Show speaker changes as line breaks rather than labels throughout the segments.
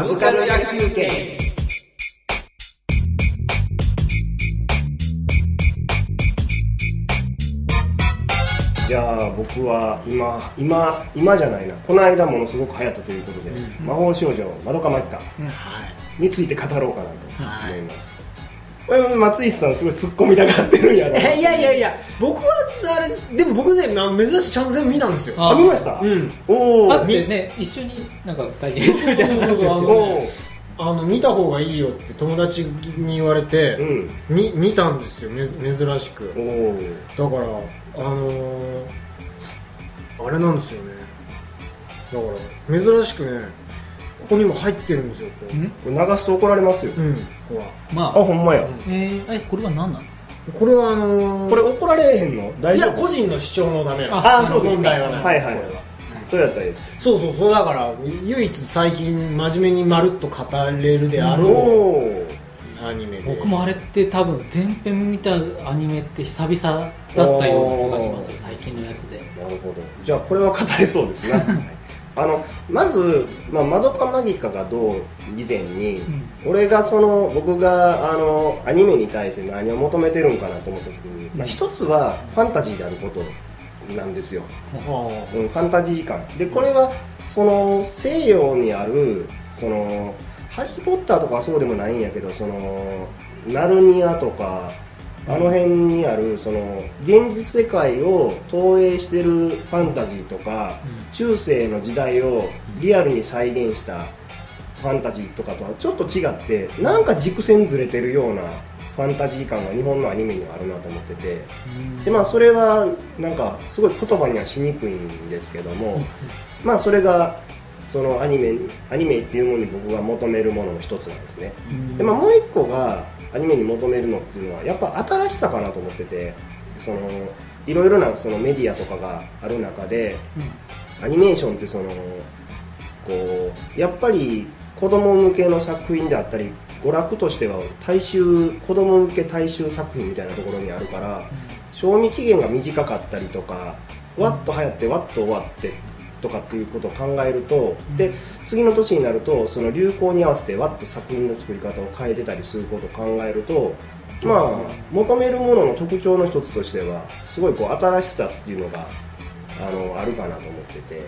サブカル野球券
じゃあ僕は今今今じゃないな。この間ものすごく流行ったということで、魔法少女まどかマキカ
はい。
について語ろうかなと思います、松石さんすごい突っ込みたがってるんやろ。
えいやいやいや僕はあれです。でも僕ねまあ珍しいちゃんと全部見たんですよ。
あ見ました、
うん。
おお
あってね一緒になんか二人でみたいな話をして
あの見た方がいいよって友達に言われて、
うん。
み見たんですよ珍しく。
おお
だからあのー、あれなんですよね。だから珍しくねここにも入ってるんですよ
流すと怒られますよ、
うん、ほら
まあ。
あほんまや、
えー、えこれは何なんですか？
これはあのー、
これ怒られへんの？大
い
丈夫？
や個人の主張のためな
ああそうですか。
問題はない。
はいはい。
は。
そうやったらいいです。
そうそうそう。だから唯一最近真面目にまるっと語れるであ
お
ろ
お
うアニメで。
僕もあれって多分全編見たアニメって久々だったような気がしますよ最近のやつで。
なるほど。じゃあこれは語れそうですね あのまず、まあ、マドカマギカがどう以前に、俺がその僕があのアニメに対して何を求めてるんかなと思った時に、まあ、一つはファンタジーであることなんですよ、
あ
うん、ファンタジー感。でこれはその西洋にあるその「ハリー・ポッター」とかはそうでもないんやけどそのナルニアとかあの辺にあるその現実世界を投影してるファンタジーとか、中世の時代をリアルに再現したファンタジーとかとはちょっと違ってなんか軸線ずれてるようなファンタジー感が日本のアニメにはあるなと思ってて。でまあそれはなんかすごい言葉にはしにくいんですけどもまあそれがそのアニメアニメっていうものに僕が求めるものの一つなんですね。で、まあ、もう一個がアニメに求めるのっていうのはやっぱ新しさかなと思っててそのいろいろなそのメディアとかがある中で、アニメーションってそのこうやっぱり子供向けの作品であったり娯楽としては大衆子供向け大衆作品みたいなところにあるから、賞味期限が短かったりとかわっと流行ってわっと終わってとかっていうことを考えると、で次の年になるとその流行に合わせてわっと作品の作り方を変えてたりすることを考えるとまあ求めるものの特徴の一つとしてはすごいこう新しさっていうのがあのあるかなと思ってて、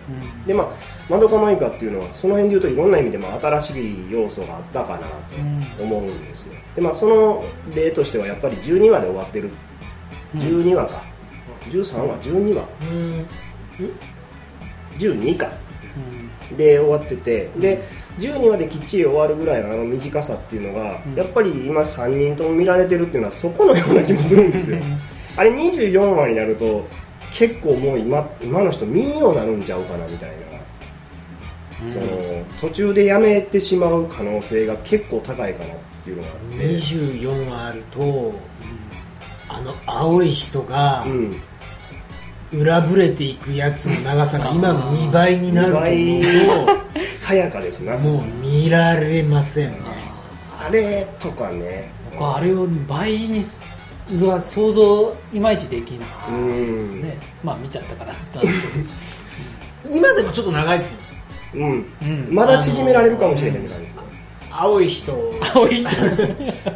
でまあ「まどかマイカ」っていうのはその辺でいうといろんな意味でも新しい要素があったかなと思うんですよ。でまあその例としてはやっぱり12話で終わってる。12話か。13話12話
うん？
12か。で終わってて。で12話できっちり終わるぐらいのあの短さっていうのが、やっぱり今3人とも見られてるっていうのはそこのような気もするんですよ。あれ24話になると結構もう今今の人見んようになるんちゃうかなみたいな、その途中でやめてしまう可能性が結構高いかなっていうのがあって。
24話あると、あの青い人が
うん
裏ぶれていくやつの長さが今の2倍になると思う。
さやかですな。
ともう見られませんね。
あれとかね。
僕はあれを倍にすは想像いまいちできなかったですね。まあ見ちゃったからなんでしょ
今でもちょっと長いですよ。
うん、
うん。
まだ縮められるかもしれへんって感じ。ですか
青い人。
う青い人。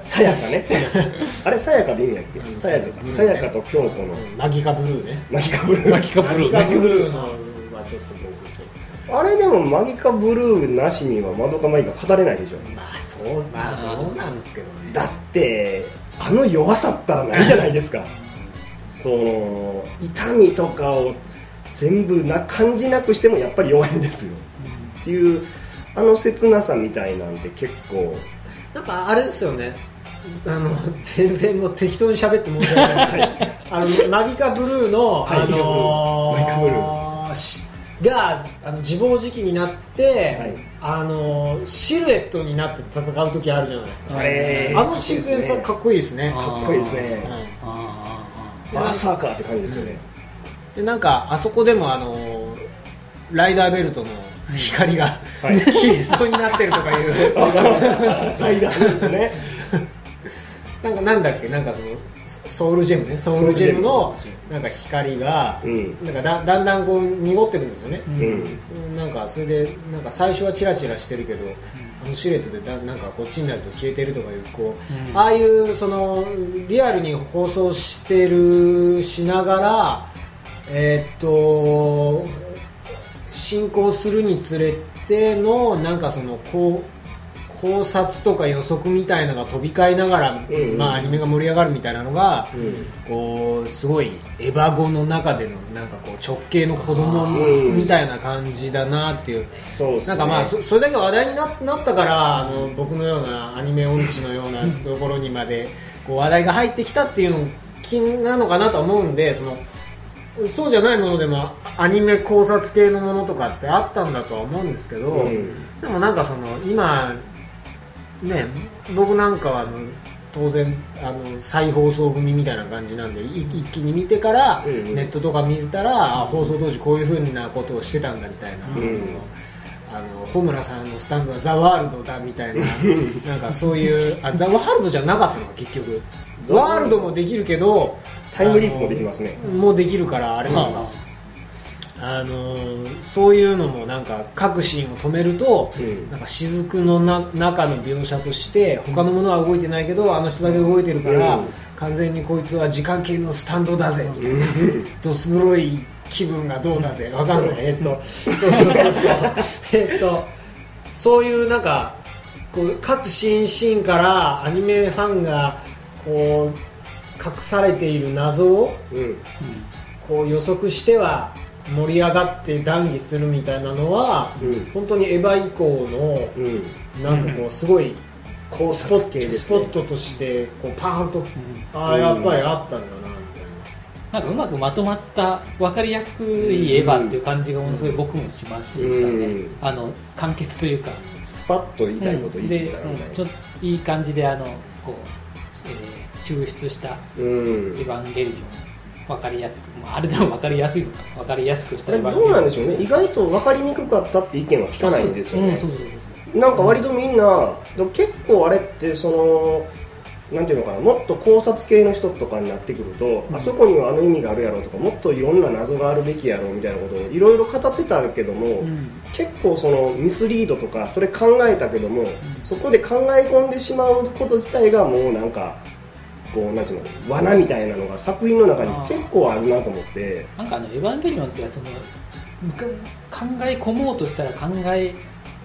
さやかね。あれさやかでいいんやっけ？さやか。かさやかと京子の。
マギカブルーね。
マギカブルー。
マキカブルー
マギカブ
ね
ルーのはちょっと僕ちょっと。
あれでもマギカブルーなしにはまどかマギカ語れないでしょ。
まあそうまあそうなんですけどね。
だってあの弱さったらないじゃないですか。その痛みとかを全部な感じなくしてもやっぱり弱いんですよ、っていうあの切なさみたいなんて結構。
なんかあれですよね。あの全然もう適当に喋って申し訳ない。あのマギカブルーの、
はい。
あの
マギカブル
ー。しがあの自暴自棄になって、
はい。
あのシルエットになって戦う時あるじゃないですか。
あれ
あのシークエンスはかっこいいですね。
かっこいいですね。
はい。
あ
バーサーカーって感じですよね、
でなんかあそこでもあのライダーベルトの光が、
はい。
消えそうになってるとかいう。
はいだね
なんかなんだっけ？なんかそのソウルジェムね。ソウルジェムのなんか光が、
うん。
なんかだだんだんこう濁ってくるんですよね、
うん。
うん。
なんかそれでなんか最初はチラチラしてるけど、あのシルエットでだなんかこっちになると消えてるとかいうこう、
うん。
ああいうそのリアルに放送してるしながらえーっと進行するにつれてのなんかそのこう考察とか予測みたいなのが飛び交いながら、
うんうん。
まあ、アニメが盛り上がるみたいなのが、
うん。
こうすごいエヴァ語の中でのなんかこう直系の子供
うん
みたいな感じだなっていう。
そうっすね。
なんかまあそそれだけ話題にななったからあの僕のようなアニメ音痴のような ところにまでこう話題が入ってきたっていうの気なのかなとは思うんでそのそうじゃないものでもアニメ考察系のものとかってあったんだとは思うんですけど、
うん。
でもなんかその今ね僕なんかはあの当然あの再放送組みたいな感じなんでい一気に見てから、
うんうん。
ネットとか見たらあ放送当時こういうふうなことをしてたんだみたいな、
ん
あの穂村さんのスタンドはザ・ワールドだみたいな なんかそういうあザ・ワールドじゃなかったのか結局。
ザ
ワールド。もできるけど
タイムリープもできますね。
もうできるからあれなんだ、あのそういうのもなんか各シーンを止めると、
うん。
なんか雫のな中の描写として他のものは動いてないけどあの人だけ動いてるから、
うん。
完全にこいつは時間系のスタンドだぜみたいな、どす黒い気分がどうだぜ。わかんない。えっとそうそうそうそう。えっとそういうなんかこう各シーンシーンからアニメファンがこう隠されている謎を
うん。
こう予測しては盛り上がって談義するみたいなのは、
うん。
本当にエヴァ以降の
うん。
なんかこうすごい
考
スポスポ
ね
ットとしてこうパーンと、ああやっぱりあったんだなな
なんかうまくまとまった分かりやすくいエヴァっていう感じがものすごい僕もしましたね、
うん。
あの簡潔というか。
スパッと言いたいこと言って
で
たらみたい。
うん。ちょっといい感じであのこう、えー抽出したエヴァンゲリオン。分かりやすく、まあ、あれでも分かりやすいのか。分かりやすくした
あれどうなんでしょうね。意外と分かりにくかったって意見は聞かないんですよね。なんか割とみんな結構あれってそのなんていうのかなもっと考察系の人とかになってくると、あそこにはあの意味があるやろとかもっといろんな謎があるべきやろみたいなことをいろいろ語ってたけども、
うん。
結構そのミスリードとかそれ考えたけども、そこで考え込んでしまうこと自体がもうなんかこうなんていうの罠みたいなのが作品の中に結構あるなと思って。
なんかあの「エヴァンゲリオン」ってその考え込もうとしたら考え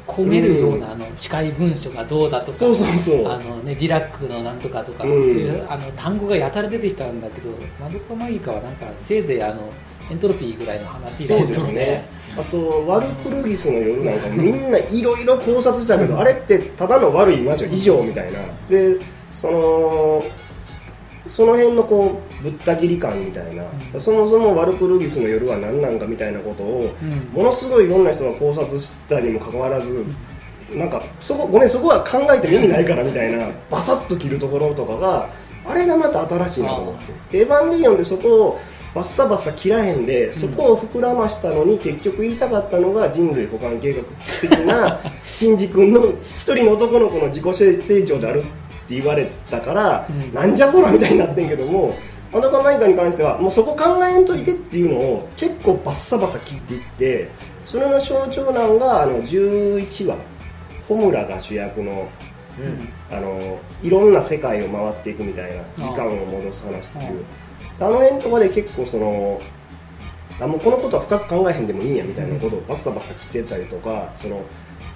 込めるようなあの司会文書がどうだとか
そうそうそう。
あの、ね、ディラックのなんとかとか、
うん。
そういうあの単語がやたら出てきたんだけどマドカマギカはなんかせいぜいあのエントロピーぐらいの話だ
そうですね。あとワルプルギスの夜なんかもみんないろいろ考察したけど、あれってただの悪い魔女以上みたいな。でそのその辺のこうぶった切り感みたいな、そもそもワルプルギスの夜は何なんかみたいなことを、
うん。
ものすごいいろんな人が考察したにもかかわらず、なんかそこごめんそこは考えても意味ないからみたいなバサッと切るところとかがあれがまた新しいなと思ってエヴァンゲリオンでそこをバッサバッサ切らへんでそこを膨らましたのに結局言いたかったのが人類保管計画的な シンジ君の一人の男の子の自己成長であるって言われたから、
うん。
なんじゃそらみたいになってんけどもアドカマイカに関してはもうそこ考えんといてっていうのを結構バッサバサ切っていってそれの象徴なんがあの11話穂村が主役の
うん。
あのいろんな世界を回っていくみたいな時間を戻す話っていう。あの辺とかで結構そのあもうこのことは深く考えへんでもいいんやみたいなことをバッサバサ切ってたりとかその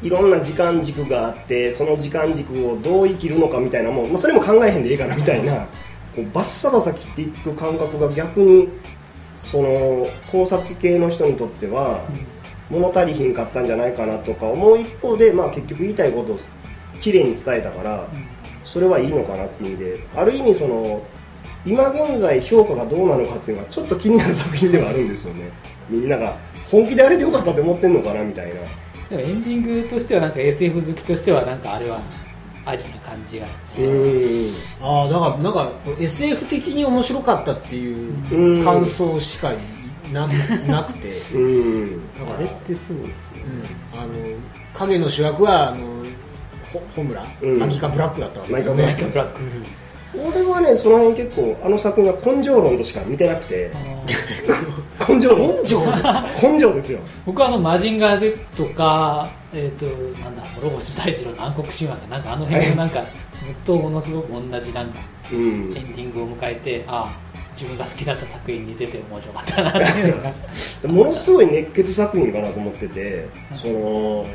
いろんな時間軸があってその時間軸をどう生きるのかみたいなもん、まあ、それも考えへんでいいかなみたいなこうバッサバサ切っていく感覚が逆にその考察系の人にとっては物足りひんかったんじゃないかなとか思う一方で、まあ、結局言いたいことをきれいに伝えたからそれはいいのかなっていう意味である意味その今現在評価がどうなのかっていうのはちょっと気になる作品ではあるんですよね。みんなが本気であれでよかったって思ってんのかなみたいな。
でもエンディングとしてはなんか SF 好きとしてはなんかあれはありな感じがし
う
て、
ああだからなんか SF 的に面白かったっていう
うん
感想しかななくて。
うーん。
だから
あれってそうですよね、
うんあの影の主役はあのほ穂村、
うん。
マギカ・ブラックだったわけですよ
マ
ね
ギカブラック。
ブラック、
俺はねその辺結構あの作品は根性論としか見てなくて根性論
根性です
根性ですよ。
僕はあのマジンガー Z か、えー、となんだ諸星大二郎の暗黒神話かなんかあの辺のなんかずっとものすごく同じなんか
うん。
エンディングを迎えてああ自分が好きだった作品に出て面白かったなっていうのが。
ものすごい熱血作品かなと思っててその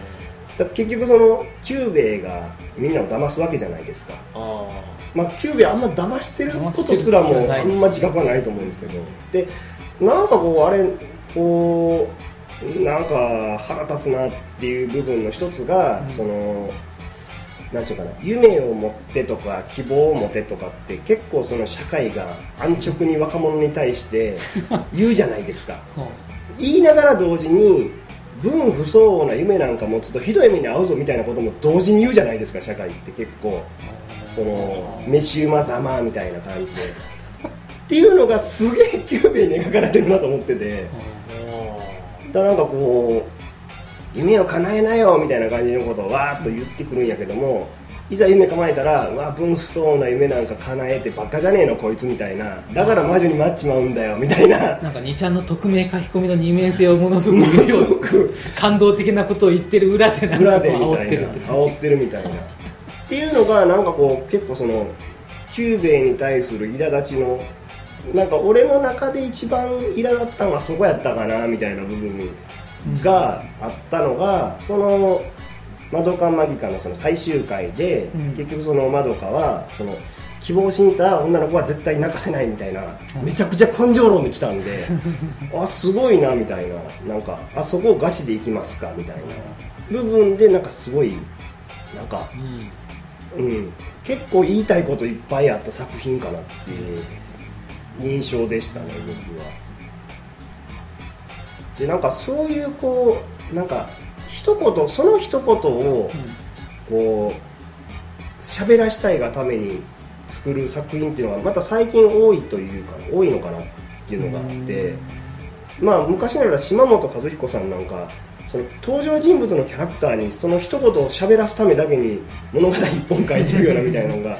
だ結局そのキュゥべえがみんなを騙すわけじゃないですか。
あ
まあ、キュゥべえあんま騙してることすらもあんま自覚はないと思うんですけど。でなんかこうあれこうなんか腹立つなっていう部分の一つが、そのなんていうかな夢を持ってとか希望を持てとかって結構その社会が安直に若者に対して 言うじゃないですか。言いながら同時に分不相応な夢なんか持つとひどい目に遭うぞみたいなことも同時に言うじゃないですか社会って結構。そのメシウマざまみたいな感じでっていうのがすげえキュゥべえに描かれてるなと思ってて。だなんかこう夢を叶えなよみたいな感じのことをわーっと言ってくるんやけどもいざ夢叶えたらうわ分不相応な夢なんか叶えてばっかじゃねえのこいつみたいな。だから魔女になっちまうんだよみたいな。
なんか2ちゃんの匿名書き込みの二面性をものすごくよう。感動的なことを言ってる裏でなんか煽ったてる
いな
って感じ。
煽ってるみたいな。っていうのがなんかこう結構そのキュゥべえに対する苛立ちのなんか俺の中で一番苛立ったのはそこやったかなみたいな部分があったのが、そのまどかマギカのその最終回で、
うん。
結局そのまどかはその希望しにいた女の子は絶対泣かせないみたいな、
うん。
めちゃくちゃ根性論で来たんで あすごいなみたいな。なんかあそこガチでいきますかみたいな。部分でなんかすごいなんか、
うん。
うん、結構言いたいこといっぱいあった作品かなっていう印象でしたね僕は。でなんかそういうこうなんか一言その一言をこう喋らしたいがために作る作品っていうのはまた最近多いというか多いのかなっていうのがあってまあ昔なら島本和彦さんなんかその登場人物のキャラクターにその一言を喋らすためだけに物語一本書いてるようなみたいなのが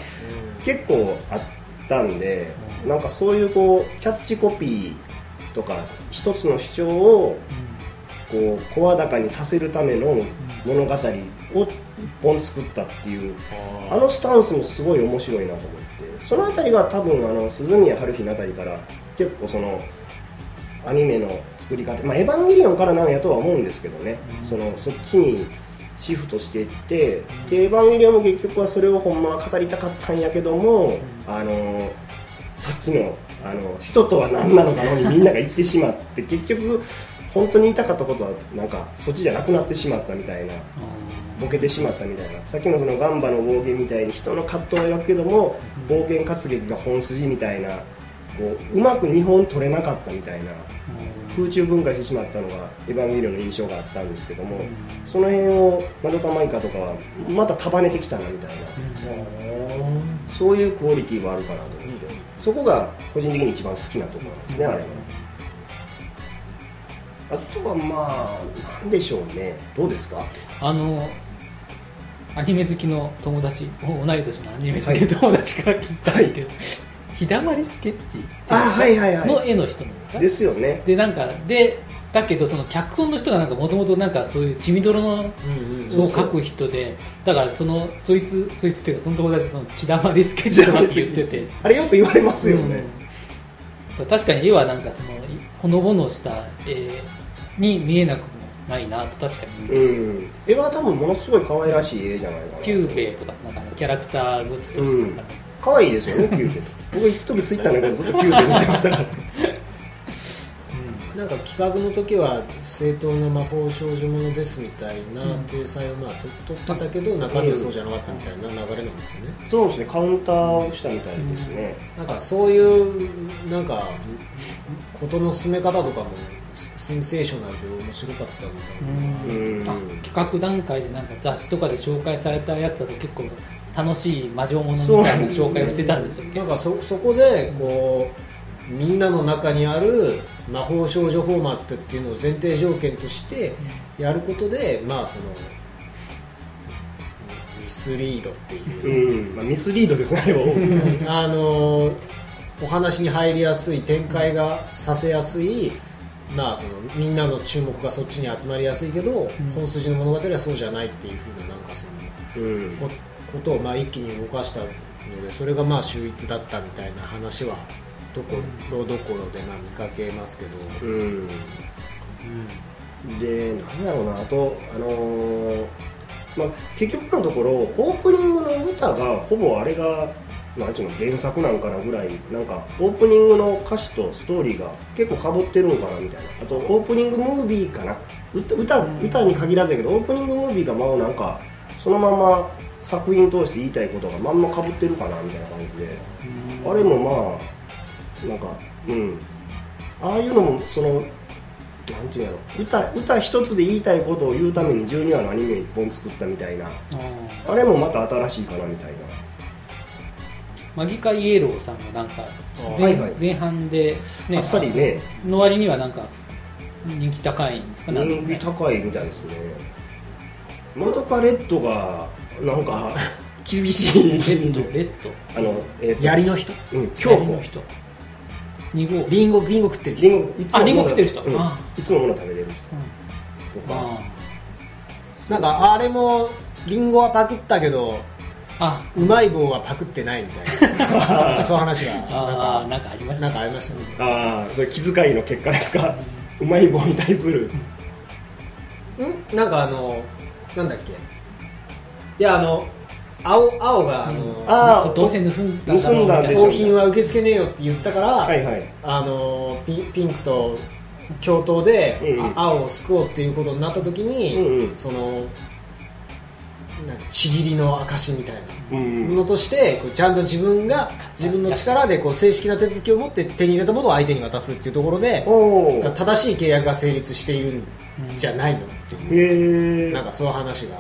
結構あったんでなんかそういうこうキャッチコピーとか一つの主張をこう声高にさせるための物語を一本作ったっていうあのスタンスもすごい面白いなと思って。その辺りが多分あの鈴宮春日のあたりから結構そのアニメの作り方、まあ、エヴァンゲリオンからなんやとは思うんですけどね、そのそっちにシフトしていってでエヴァンゲリオンも結局はそれをほんまは語りたかったんやけども、あのそっちのあの人とは何なのかのにみんなが言ってしまって結局本当に言いたかったことはなんかそっちじゃなくなってしまったみたいなボケてしまったみたいな。さっきのそのガンバの暴言みたいに人の葛藤を描くけども暴言活劇が本筋みたいなこううまく2本取れなかったみたいな空中分解してしまったのがエヴァンゲリオンの印象があったんですけどもその辺をマドカマイカとかはまた束ねてきたなみたいな。そういうクオリティはあるかなと思って。そこが個人的に一番好きなところなんですねあれは。あとはまあなんでしょうね。どうですか？
あのアニメ好きの友達同い年のアニメ好きの友達から聞いたんですけど、日だまりスケッチっていうんですか？
あはいはいはい。
の絵の人なんですか？
ですよね。
でなんかでだけどその脚本の人がなんかもともとなんかそういう血みどろの
うんうん。
を描く人でだからそのそいつそいつっていうかその友達の血だまりスケッチとかって言ってて。
あれよく言われますよね、
うん。確かに絵はなんかそのほのぼのした絵に見えなくもないなと確かに見て
うん、絵は多分ものすごい可愛らしい絵じゃないかな。
キュゥべえとかなんかキャラクターグッズとしてなんかね、
可愛いですよねキュゥべえ僕一時ツイッターのことずっとキューベ見せましたから。
なんか企画の時は正当な魔法少女ものですみたいな体裁をまあと取ってたけど中身はそうじゃなかったみたいな流れなんですよね。
そうですねカウンターをしたみたいですね、
なんかそういうなんか事の進め方とかもセンセーショナルで面白かったみたいな。
うん。
あ企画段階でなんか雑誌とかで紹介されたやつだと結構楽しい魔女ものみたいな紹介をしてたんですよ。
なんかそそこでこうみんなの中にある魔法少女フォーマットっていうのを前提条件としてやることでまあそのスリードっていう。
うん。まあ、ミスリードですねあれは。
あのお話に入りやすい展開がさせやすい、まあ、そのみんなの注目がそっちに集まりやすいけど、本筋の物語はそうじゃないっていうふうななんかその
うん
ことをまあ一気に動かしたのでそれがまあ秀逸だったみたいな話はどころどころでまあ見かけますけど、
うん。でなんやろうなあとあのーまあ、結局のところオープニングの歌がほぼあれがなんちゅうの原作なんかなぐらいなんかオープニングの歌詞とストーリーが結構かぶってるんかなみたいな。あとオープニングムービーかな。歌歌に限らずやけどオープニングムービーがまあなんかそのまま作品通して言いたいことがまんまかぶってるかなみたいな感じで。あれもまあなんかうん。ああいうのもそのなんていうんやろ。歌歌一つで言いたいことを言うために12話のアニメ1本作ったみたいな。あれもまた新しいかなみたいな。
マギカイエローさんがなんか前,、
はいはい。
前半で、
あっさりね。
の割にはなんか人気高いんですか？ね。
人気高いみたいですね。マドカレッドがなんか厳しい。
レッド。レッド
あの、えーと
槍の人。
うん京子
槍の人。2号。
リンゴリンゴ食ってる人。
リンゴいつも
あリンゴ食ってる人。
うん。
あ。
いつももの食べれる人。とか。
あ
なんかあれもリンゴはパクったけど
あ。
うまい棒はパクってないみたいな。そういう話が。
ああ
なんか
なんかありました
なんかありましたね。
ああそれ気遣いの結果ですか？うまい棒に対する。
ん？なんかあのなんだっけ？いやあの青青があの、
どうせ盗ん
盗んだんでしょ
盗品は受け付けねえよって言ったから、
はいはい。
あのピピンクと共闘で、
うんうん。
あ青を救おうっていうことになった時に、
うんうん。
そのちぎりの証みたいな
うん
ものとしてこうちゃんと自分が自分の力でこう正式な手続きを持って手に入れたものを相手に渡すっていうところで正しい契約が成立しているんじゃないのっていう、なんかそういう話が、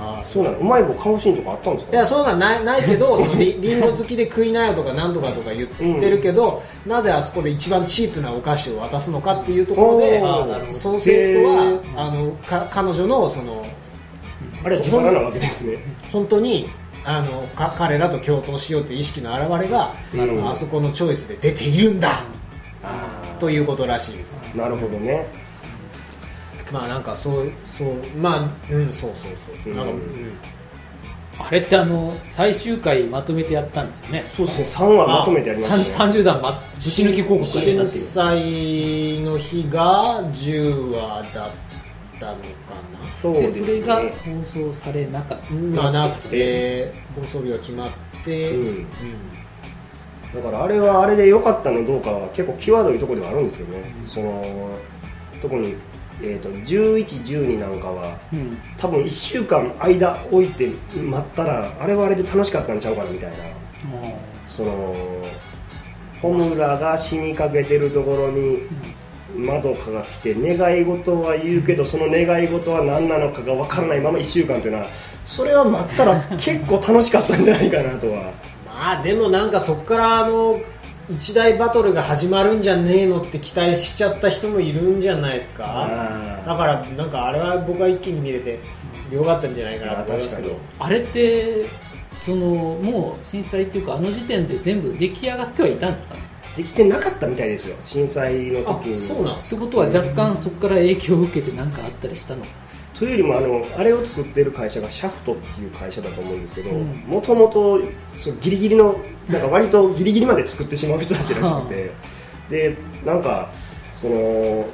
ああ
そうなのうまい棒買うシーンとかあったんですか？
いやそうなんないないけどそのリ リンゴ好きで食いなよとかなんとかとか言ってるけど、なぜあそこで一番チープなお菓子を渡すのかっていうところでそのセリフと
へ
は
ー。
あのか彼女のその
あれは自腹なわけですね。
本当にあのか彼らと共闘しようという意識の表れが、あそこのチョイスで出ているんだ。
あ
ということらしいです。
あなるほどね。
まあなんかそうそうまあうんそうそうそう。なんか、
う
うん。ん
あれってあの最終回まとめてやったんですよね。
そうですね。3話まとめてやりましたね。
30段、ま、ぶち抜き広告が出た
震
っていう。
災の日が10話だったのか
そうですね。
でそれが放送されなかった。
なくて放送日が決まって、
うん。
うん。
だからあれはあれで良かったのどうかは結構際どいところではあるんですよね、その特に、えー、と1112なんかは
うん。
多分1週間間置いて待ったらあれはあれで楽しかったんちゃうかなみたいな。その穂村が死にかけてるところにまどかが来て願い事は言うけどその願い事は何なのかが分からないまま1週間というのはそれは待ったら結構楽しかったんじゃないかなとは。
まあでもなんかそこからあの一大バトルが始まるんじゃねえのって期待しちゃった人もいるんじゃないですか。
あ
だからなんかあれは僕は一気に見れてよかったんじゃないかなと思いますけど。
あれってそのもう震災っていうかあの時点で全部出来上がってはいたんですかね？
できてなかったみたいですよ。震災の
あ
時に。
そうなん。
ってことは若干そこから影響を受けて何かあったりしたの？か
というよりもあのあれを作ってる会社がシャフトっていう会社だと思うんですけど
うん。
もともとギリギリのなんか割とギリギリまで作ってしまう人たちらしくてでなんかその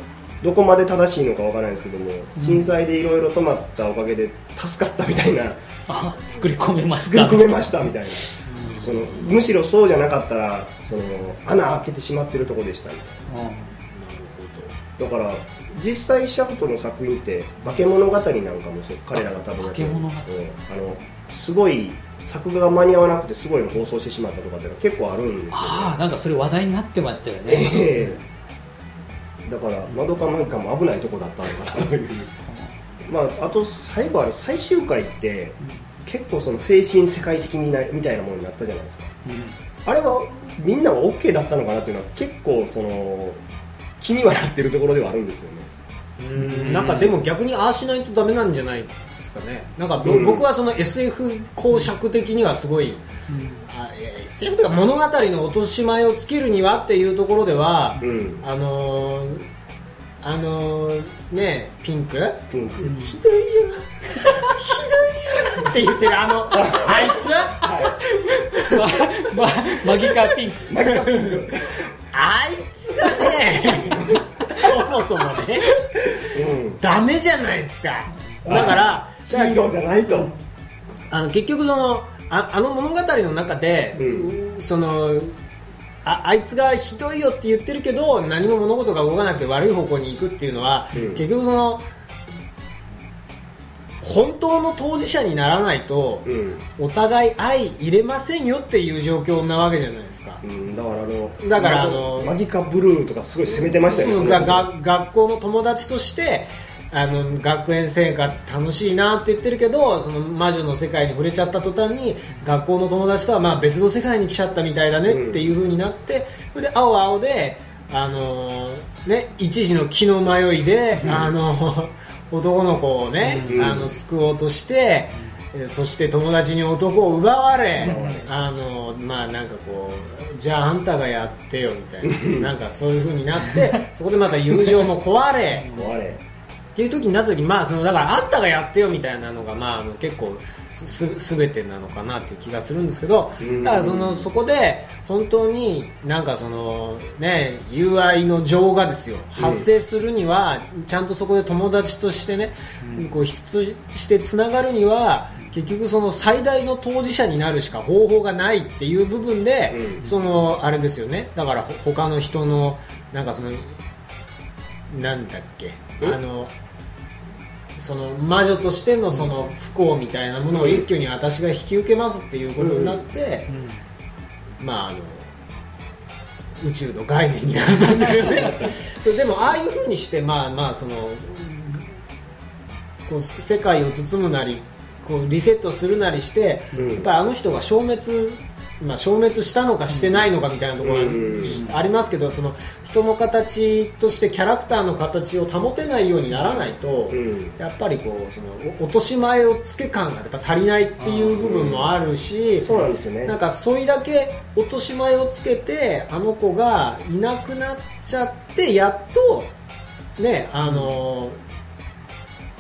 どこまで正しいのかわからないんですけども震災でいろいろ止まったおかげで助かったみたいな。
あ作り込めまし
作り
た
込めましたみたいなそのむしろそうじゃなかったらその穴開けてしまってるとこでしたみたいな。だから実際シャフトの作品って化け物語なんかもそう彼らが多分やってる。
化け物語。
うん。あのすごい作画が間に合わなくてすごいの放送してしまったとかっていうのは結構あるんですよ、ね。
ああなんかそれ話題になってましたよね。
ええ。だからマドカマイカも危ないとこだったのかなという。まああと最後ある最終回って結構その精神世界的みなみたいなものになったじゃないですか。あれはみんなは OK だったのかなっていうのは結構その気にはなってるところではあるんですよね。
うん。なんかでも逆にああしないとダメなんじゃないですかね。なんかぼ、
うん。
僕はその SF 公爵的にはすごい、あいや SF というか物語の落とし前をつけるにはっていうところでは、
うん。
あのーあのーねピンク？
ピンク。
ひどいよ。ひどいよって言ってるあの あいつ？
ま、ま、マギカピンク。
あいつがねそもそもね
うん。
ダメじゃないですか。だから
ヒーローじゃないと。
あの結局そのああの物語の中で、
う
そのああいつがひどいよって言ってるけど何も物事が動かなくて悪い方向に行くっていうのは、
うん。
結局その本当の当事者にならないと、
うん。
お互い相入れませんよっていう状況なわけじゃないですか。
うんだからあの
だからあの
マギカブルーとかすごい攻めてましたよね。
そうがが学校の友達としてあの学園生活楽しいなって言ってるけどその魔女の世界に触れちゃった途端に学校の友達とはまあ別の世界に来ちゃったみたいだねっていう風になって、それで青青で、あのーね、一時の気の迷いで、あの 男の子をね、
うん。
あの救おうとして。えーそして友達に男を奪われあのまあなんかこうじゃああんたがやってよみたいななんかそういう風になってそこでまた友情も壊れ
もうあれ
っていう時になった時まあそのだからあんたがやってよみたいなのがまああの結構すすすべてなのかなっていう気がするんですけど
うん。
だからそのそこで本当になんかそのね友愛の情がですよ発生するにはちゃんとそこで友達としてねこう人としてつながるには結局その最大の当事者になるしか方法がないっていう部分で、
うん。
そのあれですよね。だからほ他の人のなんかそのなんだっけ。
え
あのその魔女としてのその不幸みたいなものを一挙に私が引き受けますっていうことになって、まああの宇宙の概念になったんですよね。でもああいうふうにしてまあまあそのこう世界を包むなりこうリセットするなりして、
うん。
やっぱりあの人が消滅まあ、消滅したのかしてないのかみたいなところ
うん。
がありますけど、その人の形としてキャラクターの形を保てないようにならないと、
うん。
やっぱりこうそのお落とし前をつけ感がやっぱ足りないっていう部分もあるし、
そうなんですよね。
なんかそれだけ落とし前をつけてあの子がいなくなっちゃってやっとねあの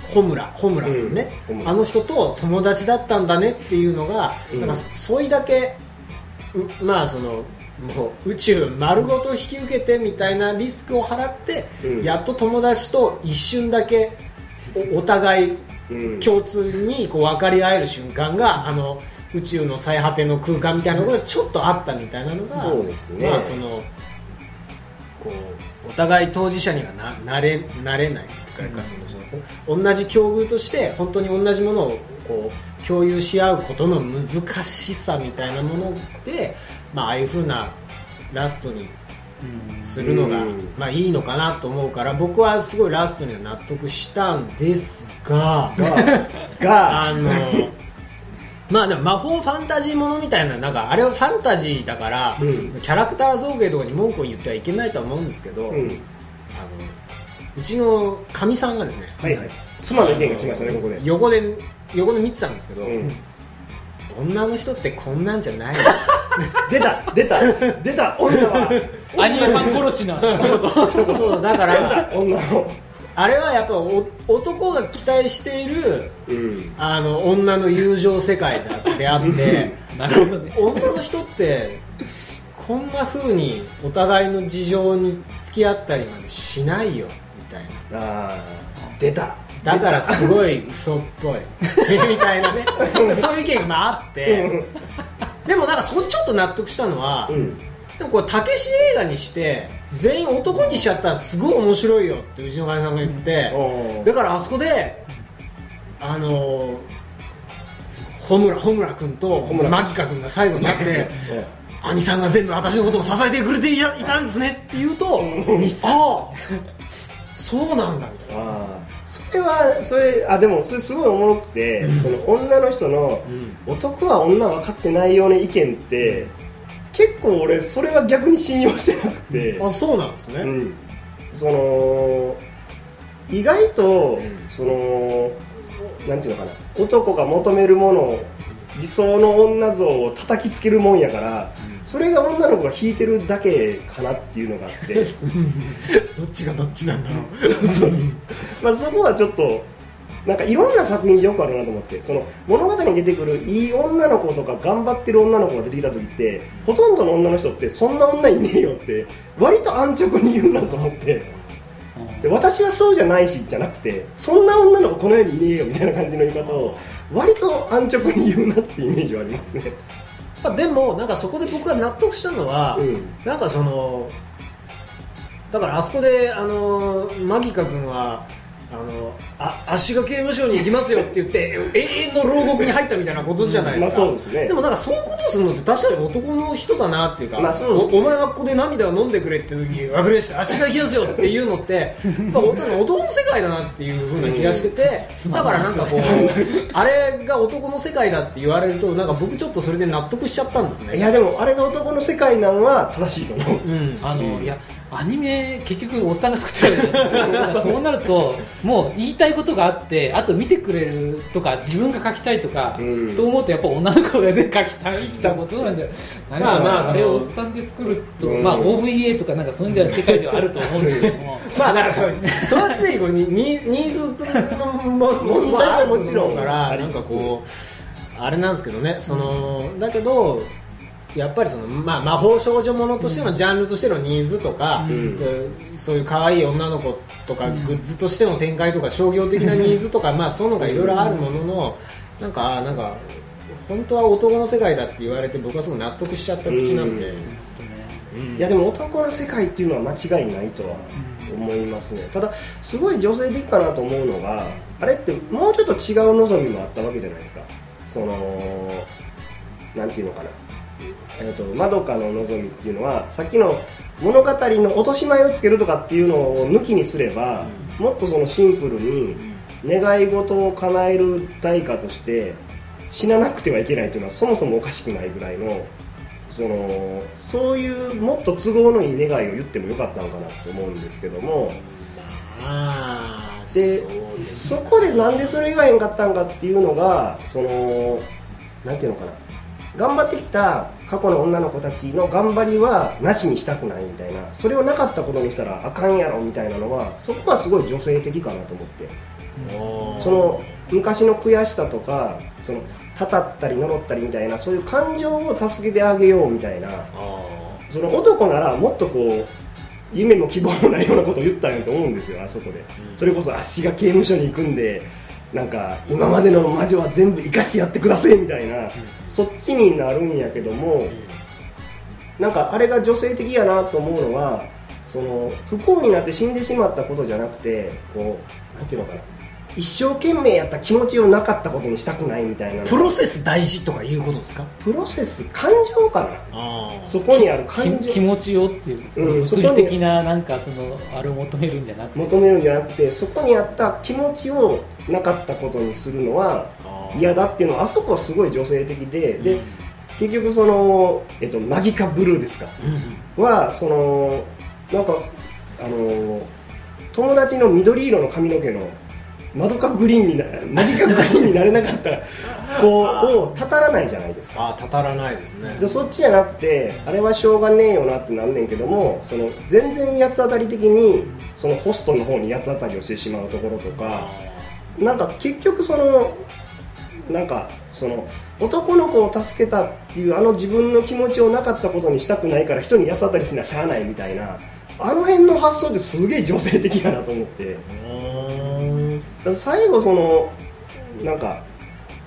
穂村穂村さんね、あの人と友達だったんだねっていうのが、
うん。
なんかそれだけうまあそのもう宇宙丸ごと引き受けてみたいなリスクを払って、
うん。
やっと友達と一瞬だけ おお互い
うん。
共通にこう分かり合える瞬間があの宇宙の最果ての空間みたいなのがちょっとあったみたいなのが
そうですね。
まあそのこうお互い当事者にはななれなれないというか、そのその同じ境遇として本当に同じものをこう共有し合うことの難しさみたいなもので、まあ、ああいうふうなラストにするのが、
うん。
まあ、いいのかなと思うから僕はすごいラストには納得したんですが。
がが。
あのまあでも魔法ファンタジーものみたいななんかあれはファンタジーだから、
うん。
キャラクター造形とかに文句を言ってはいけないとは思うんですけど、
うん。
あのうちのかみさんがですね
はいはい。妻の意見が来ましたねここで。
横で横で見てたんですけど、
うん。
女の人ってこんなんじゃない
出た出た出た女は。
アニメファン殺しな一言。
そうだから
女の。
あれはやっぱお男が期待している
うん。
あの女の友情世界だであって。
なるほどね。
女の人ってこんな風にお互いの事情に付き合ったりまでしないよみたいな。
あー出た
だからすごい嘘っぽい。みたいなね。そういう意見がまああって。でもなんかそこちょっと納得したのは、
うん
でもこれたけし映画にして全員男にしちゃったらすごい面白いよってうちのかみさんが言って、
おー
だからあそこであの穂村穂村君と
村
マギカ君が最後になって 兄さんが全部私のことを支えてくれていたんですねって言うと、ああそうなんだみたいな
それはそれあでもそれすごいおもろくて、その女の人の、男は女分かってないような意見って結構俺それは逆に信用してなくて、
あそうなんですね、
うん、その意外と、そのなんていうのかな。男が求めるものを理想の女像を叩きつけるもんやから、それが女の子が弾いてるだけかなっていうのがあって。
どっちがどっちなんだろう。
そう。まあそこはちょっとなんかいろんな作品でよくあるなと思って。その物語に出てくるいい女の子とか頑張ってる女の子が出てきた時ってほとんどの女の人ってそんな女いねえよって割と安直に言うなと思って。で私はそうじゃないしじゃなくてそんな女の子この世にいねえよみたいな感じの言い方を割と安直に言うなっていうイメージはありますね
まあでもなんかそこで僕が納得したのは、
うん。
なんかそのだからあそこであのマギカ君はあのあ足が刑務所に行きますよって言って永遠の牢獄に入ったみたいなことじゃないですか、
まあそうですね。
でもなんかそういうことするのって確かに男の人だなっていうか、
まあそうですね。
おお前はここで涙を飲んでくれって時に分かりました足が行きますよっていうのってまあ男の男の世界だなっていうふうな気がしてて、だからなんかこうあれが男の世界だって言われるとなんか僕ちょっとそれで納得しちゃったんですね。
いやでもあれが男の世界なのは正しいと思う。
うん。
あの、
うん。
いやアニメ結局おっさんが作ってるじゃない。ですかそうなるともう言いたいことがあってあと見てくれるとか自分が書きたいとか、
うん。
と思うとやっぱ女の子がで書きたいってことなんじゃない
まあまあ
あれをおっさんで作ると、
うん。
まあ OVA とかなんかそういうの世界ではあると思うんですけども。
まあだからそれそれは常にこうニニーズのも
問題はもちろん
からなんかこうあれなんですけどねそのだけどやっぱりその、まあ、魔法少女ものとしてのジャンルとしてのニーズとか、
うん。
そうそういう可愛い女の子とか、グッズとしての展開とか商業的なニーズとか、まあそういうのがいろいろあるもののなんかあなんか本当は男の世界だって言われて僕はすごい納得しちゃった口なんで、うん。
いやでも男の世界っていうのは間違いないとは思いますね。ただすごい女性的かなと思うのがあれってもうちょっと違う望みもあったわけじゃないですか。そのなんていうのかなえー、とまどかの望みっていうのはさっきの物語の落とし前をつけるとかっていうのを抜きにすれば、もっとそのシンプルに願い事を叶える対価として死ななくてはいけないというのはそもそもおかしくないぐらいのそのそういうもっと都合のいい願いを言ってもよかったのかなと思うんですけども。
あー
で
そ
こでなんでそれ言わへんかったんかっていうのがそのなんていうのかな。頑張ってきた過去の女の子たちの頑張りはなしにしたくないみたいな。それをなかったことにしたらあかんやろみたいなのはそこはすごい女性的かなと思って。その昔の悔しさとかそのたたったり呪ったりみたいなそういう感情を助けてあげようみたいな。
あ
その男ならもっとこう夢も希望もないようなことを言ったんやと思うんですよあそこで、それこそあっしが刑務所に行くんでなんか今までの魔女は全部生かしてやってくださいみたいな、そっちになるんやけども、なんかあれが女性的やなと思うのはその不幸になって死んでしまったことじゃなくてこうなんていうのかな一生懸命やった気持ちをなかったことにしたくないみたいな。
ープロセス大事とかいうことですか？
プロセス感情かな。
あ
そこにある感情。
き気持ちをっていう。こと、
うん
物理的ななんかそのあれを求めるんじゃなくて。
求めるんじゃなくてそこにあった気持ちをなかったことにするのは嫌だっていうのはあそこはすごい女性的で、で結局その、えっと、マギカブルーですか？はそのなんかあの友達の緑色の髪の毛のマドカグリーンになマギカグリーンになれなかった子を たたらないじゃないですか。
あたたらないですね。
でそっちじゃなくてあれはしょうがねえよなってなんねんけどもその全然八つ当たり的にそのホストの方に八つ当たりをしてしまうところとかなんか結局そのなんかその男の子を助けたっていうあの自分の気持ちをなかったことにしたくないから人に八つ当たりしなしゃあないみたいなあの辺の発想ってすげえ女性的やなと思って最後そのなんか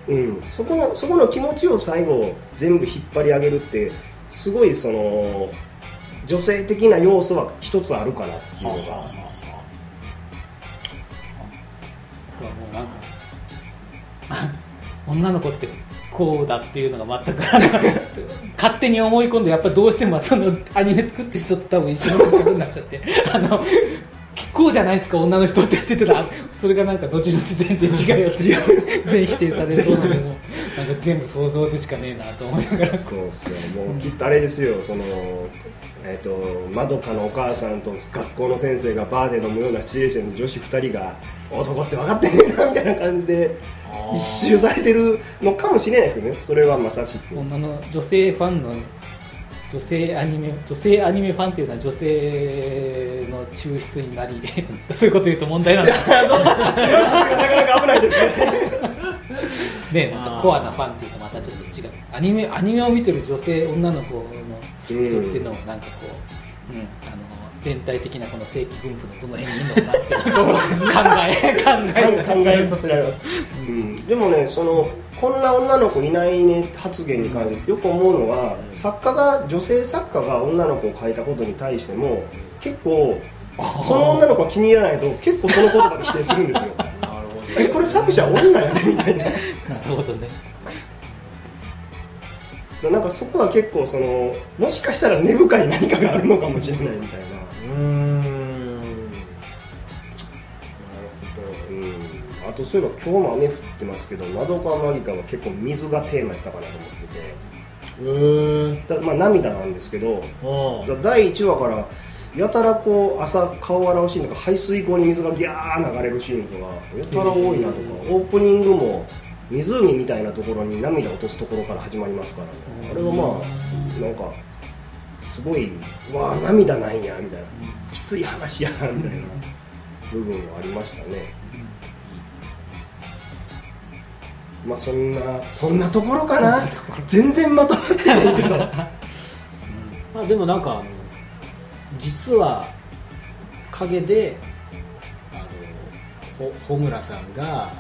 うんそこのそこの気持ちを最後全部引っ張り上げるってすごいその女性的な要素は一つあるかなっていうのが。
もうなんか女の子ってこうだっていうのが全く勝手に思い込んでやっぱどうしてもそのアニメ作ってる人と多分一緒の感覚になっちゃってあのこうじゃないですか女の人って言ってたらそれがなんか後々全然違うよっていう 全否定されそうなのでもうなんか全部想像でしかねえなと思いながら。
そうっすよ。もうきっとあれですよそのえっ、とまどかのお母さんと学校の先生がバーで飲むようなシチュエーションで女子2人が男って分かってねえなみたいな感じで一周されてるのかもしれないですけどね。それはまさしく。
女の女性ファンの女性アニメ女性アニメファンっていうのは女性の抽出になりそういうこと言うと問題なんです
なかなか危ないですね。
ねなんかコアなファンっていうとまたちょっと違う。アニメアニメを見てる女性女の子の人っていうのをなんかこう、うん、全体的なこの正規分布のどの辺にいるのかなっていうのを考え考え
考えさせられます、うん、でもねそのこんな女の子いないね発言に関してよく思うのは作家が女性作家が女の子を描いたことに対しても結構その女の子が気に入らないと結構その言葉で否定するんですよ。えこれ作者女やねみたいな。
なるほどね
なんかそこは結構そのもしかしたら根深い何かがあるのかもしれないみたいな
うーん。なる
うん、あとそういえば今日も雨降ってますけど窓川マギカは結構水がテーマやったかなと思ってて。だまあ涙なんですけど第1話からやたらこう朝顔を洗うシーンとか排水溝に水がギャー流れるシーンとかやたら多いなとかオープニングも湖みたいなところに涙を落とすところから始まりますからね。あれはまあなんかすごいうわあ涙なんやみたいな。きつい話やなみたいな。部分はありましたね。まあそんなそんなところかな？全然まとまってないけど。
ま あでもなんかあの実は陰で穂村さんが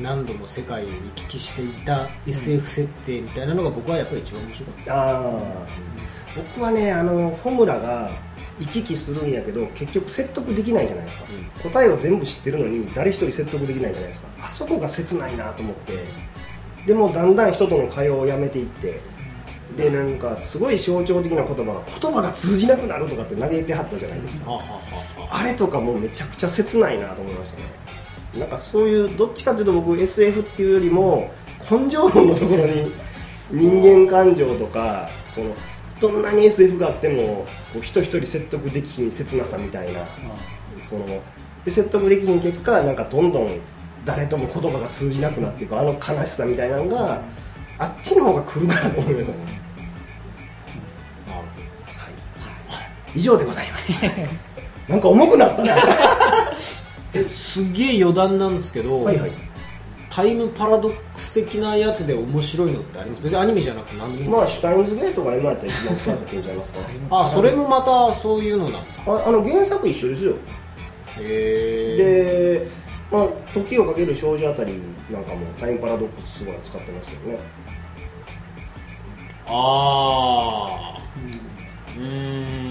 何度も世界を行き来していた SF 設定みたいなのが僕はやっぱり一番面白かった、
ああ僕はねあの穂村が行き来するんやけど結局説得できないじゃないですか、答えを全部知ってるのに誰一人説得できないじゃないですか。あそこが切ないなと思って。でもだんだん人との会話をやめていってでなんかすごい象徴的な言葉が言葉が通じなくなるとかって嘆いてはったじゃないですか、あれとかもうめちゃくちゃ切ないなと思いましたね。なんかそういうどっちかというと僕 SF っていうよりも根性論のところに人間感情とかそのどんなに SF があってもこう人一人説得できひん切なさみたいな。そので説得できひん結果なんかどんどん誰とも言葉が通じなくなっていくあの悲しさみたいなのがあっちの方が来るかなと思いますよね、以上でございます。なんか重くなったな
えすげえ余談なんですけど、
はいはい。
タイムパラドックス的なやつで面白いのってあります？別にアニメじゃなくて何でもいいん
まあ
です
シュタインズゲートが今やったら一番深い作品ちゃいますか。
あそれもまたそういうのなんだ。
ああの原作一緒ですよ。
へえ
で、まあ、時をかける少女あたりなんかもタイムパラドックスすごい使ってますよね。
ああうーん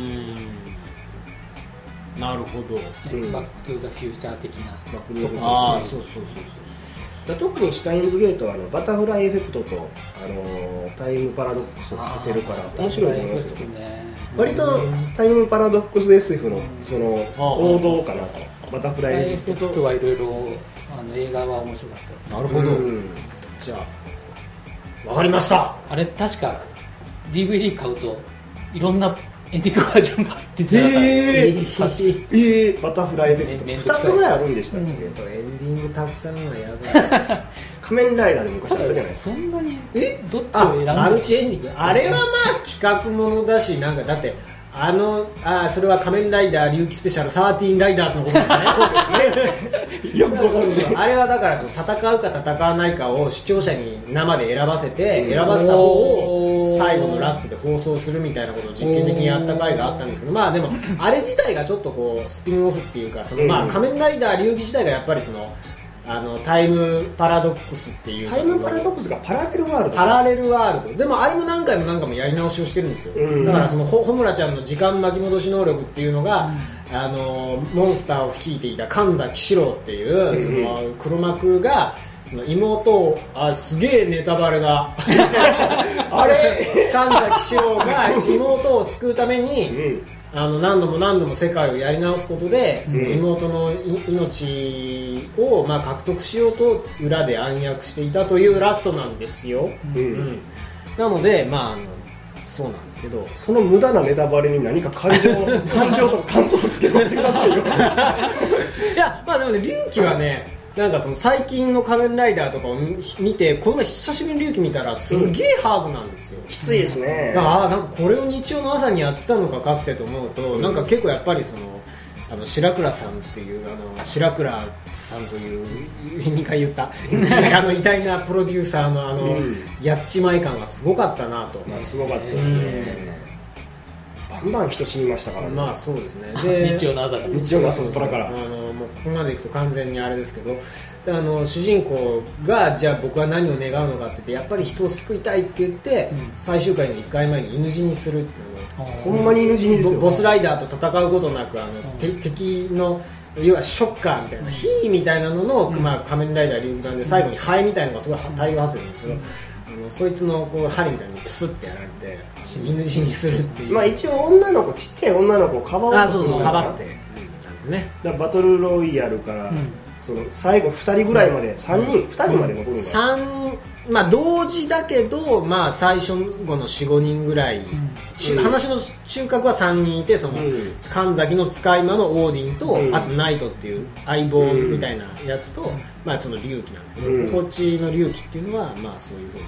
なるほど。
うん。
バック・トゥ・ザ・フューチャー的な
バックルーム
ああそうそうそう。
だ特にシュタインズゲートはあのバタフライエフェクトと、あのタイムパラドックスをかけてるから面白いと思いますよ。
ね。
割とタイムパラドックス SF のその王道かなと。バタフライエフェクト。
はいろいろあの映画は面白かったですね。
なるほど、
うん。
じゃあわかりました。
あれ確か DVD 買うといろんなエンディングバージョンが入ってて、
えー
欲しい
えー、バタフライエフェクト2
めめんどくさい。
つぐらいあるんでしたっけ、
エンディングたくさんはやだ
仮面ライダーで昔あったじゃないです
そんなに。
え？
どっちを
あ
選んで
マルチエンディング？あれはまあ企画ものだしなんかだってあのあそれは仮面ライダー龍騎スペシャル13ライダーズのことですね。そうですね。
よくご存知。で
あれはだからその戦うか戦わないかを視聴者に生で選ばせて選ばせた方を最後のラストで放送するみたいなことを実験的にやった回があったんですけどまあでもあれ自体がちょっとこうスピンオフっていうかそのまあ仮面ライダー龍騎自体がやっぱりそのあのタイムパラドックスっていうか
タイムパラド
ッ
ックスがパラレルワールド？
パラレルワールド。でもあれも何回も何回もやり直しをしてるんですよ、
うん。
だからそのほ穂村ちゃんの時間巻き戻し能力っていうのが、あのモンスターを率いていた神崎史郎っていう、その黒幕がその妹をあすげえネタバレが あれ？神崎史郎が妹を救うために、
うん。
あの何度も何度も世界をやり直すことでその妹のい命をまあ獲得しようと裏で暗躍していたというラストなんですよ、
うん。
うん。なのでまああのそうなんですけど。
その無駄なネタバレに何か感情 感情とか感想をつけてくださいよ。
いやまあでもね龍騎はねなんかその最近の仮面ライダーとかを見見てこの前久しぶりに龍騎見たらすげえハードなんですよ、
きついですね。
ああなんかこれを日曜の朝にやってたのかかつてと思うと、なんか結構やっぱりそのあの白倉さんっていうあの白倉さんという2回言ったあの偉大なプロデューサーのあの、
うん。
やっちまい感がすごかったなと、
まあすごかったですね。バンバン人死にましたからね。
まあそうですね。で
日曜の朝から。
日曜の朝の虎から。
あのもうここまでいくと完全にあれですけどであの主人公がじゃあ僕は何を願うのかって言ってやっぱり人を救いたいって言って、
うん。
最終回の1回前に犬死にするっていうのを
ほんまに犬死にですよ
ボボスライダーと戦うことなくあの、て敵の要はショッカーみたいな、ヒーみたいなのの、まあ、仮面ライダー竜気なんで最後にハエみたいなのがすごい大量発生するんですけど、あのそいつのこう針みたいにプスってやられて犬死にするっていう、
まあ一応女の子ちっちゃい女の子をかばおうとす
あそうそう
か
ばって、うんね。
だバトルロイヤルから、
ん。
その最後2人ぐらいまで、3人？2人まで残るんだ、
三まあ同時だけど、まあ、最初後の45人ぐらい、話の中核は3人いてその、
うん。
神崎の使い魔のオーディンと、
うん。
あとナイトっていう相棒みたいなやつと、まあ、その龍騎なんですけど、
うん。
こっちの龍騎っていうのは、まあ、そういうふうに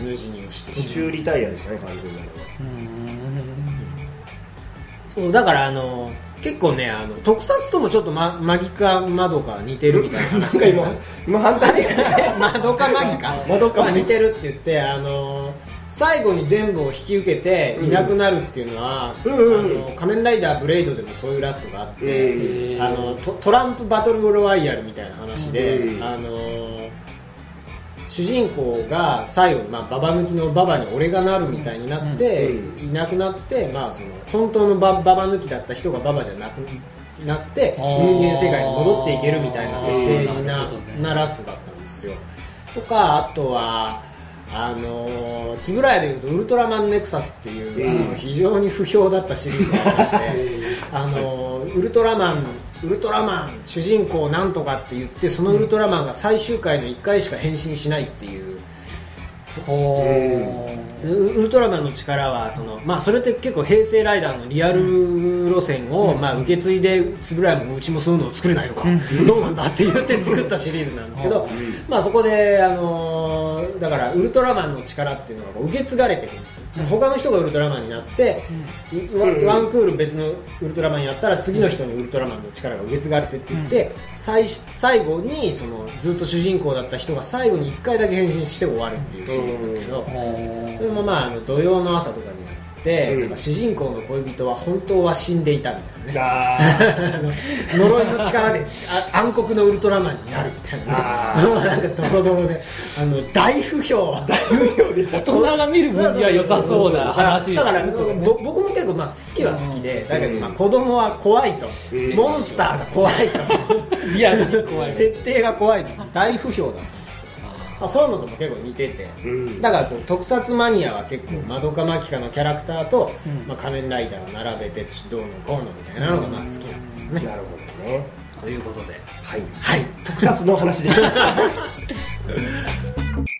犬死にをして
途
しまう。
中リタイアでしたね完全なのは
そうだからあの結構ねあの特撮ともちょっと、ま、マギかマドか似てるみたいな
なん
話
か今今反対して
マドかマギか
マドかマギ
まあ似てるって言ってあの最後に全部を引き受けていなくなるっていうのは、
うん
あの仮面ライダーブレイドでもそういうラストがあって、
うん
あのトトランプバトルロワイヤルみたいな話で、
うん。
あの主人公が最後に、まあ、ババ抜きのババに俺がなるみたいになって、
う
いなくなって、まあ、その本当のバババ抜きだった人がババじゃなくなって人間世界に戻っていけるみたいな設定にな
な
ラストだったんですよ。とかあとはあのー、円谷でいうとウルトラマンネクサスっていう、
うん。
あの非常に不評だったシリーズがありまして あのーウルトラマンウルトラマン主人公なんとかって言ってそのウルトラマンが最終回の1回しか変身しないっていう。
ほ
ウウルトラマンの力はその、まあ、それって結構平成ライダーのリアル路線を、まあ、受け継いで円谷もうちもそういうのを作れないのか、どうなんだって言って作ったシリーズなんですけど、まあ、そこで、あのーだからウルトラマンの力っていうのが受け継がれてる他の人がウルトラマンになって、ワワンクール別のウルトラマンやったら次の人にウルトラマンの力が受け継がれてって言って、最最後にそのずっと主人公だった人が最後に1回だけ変身して終わるっていうシーンなんですけど、それもまああの土曜の朝とかに
うん。
主人公の恋人は本当は死んでいたみたいなね。呪いの力であ暗黒のウルトラマンになるみたいなね。もうなんかドロドロであの大不評。大不評でした。
大人が見る分には良さそうな話
だから、
ね
ぼ僕も結構まあ好きは好きで、だけどまあ子供は怖いと、
うん。
モンスターが怖いと。
リアルに怖い。
設定が怖い。と大不評だ。ったまあ、そういうのとも結構似てて、
うん。
だからこう特撮マニアは結構マドカマキカのキャラクターと、まあ、仮面ライダーを並べてちどうのこうのみたいなのがまあ好きなんですよね、
なるほどね。
ということで。
はい。
はい。
特撮の話でした